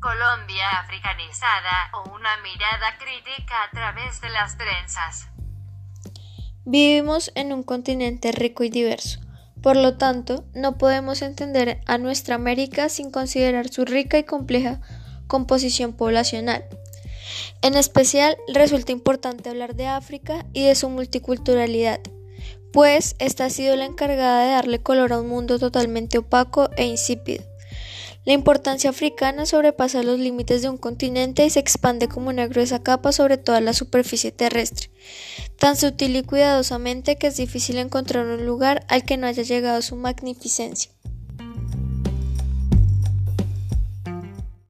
Colombia africanizada o una mirada crítica a través de las trenzas. Vivimos en un continente rico y diverso. Por lo tanto, no podemos entender a nuestra América sin considerar su rica y compleja composición poblacional. En especial, resulta importante hablar de África y de su multiculturalidad, pues esta ha sido la encargada de darle color a un mundo totalmente opaco e insípido. La importancia africana sobrepasa los límites de un continente y se expande como una gruesa capa sobre toda la superficie terrestre, tan sutil y cuidadosamente que es difícil encontrar un lugar al que no haya llegado su magnificencia.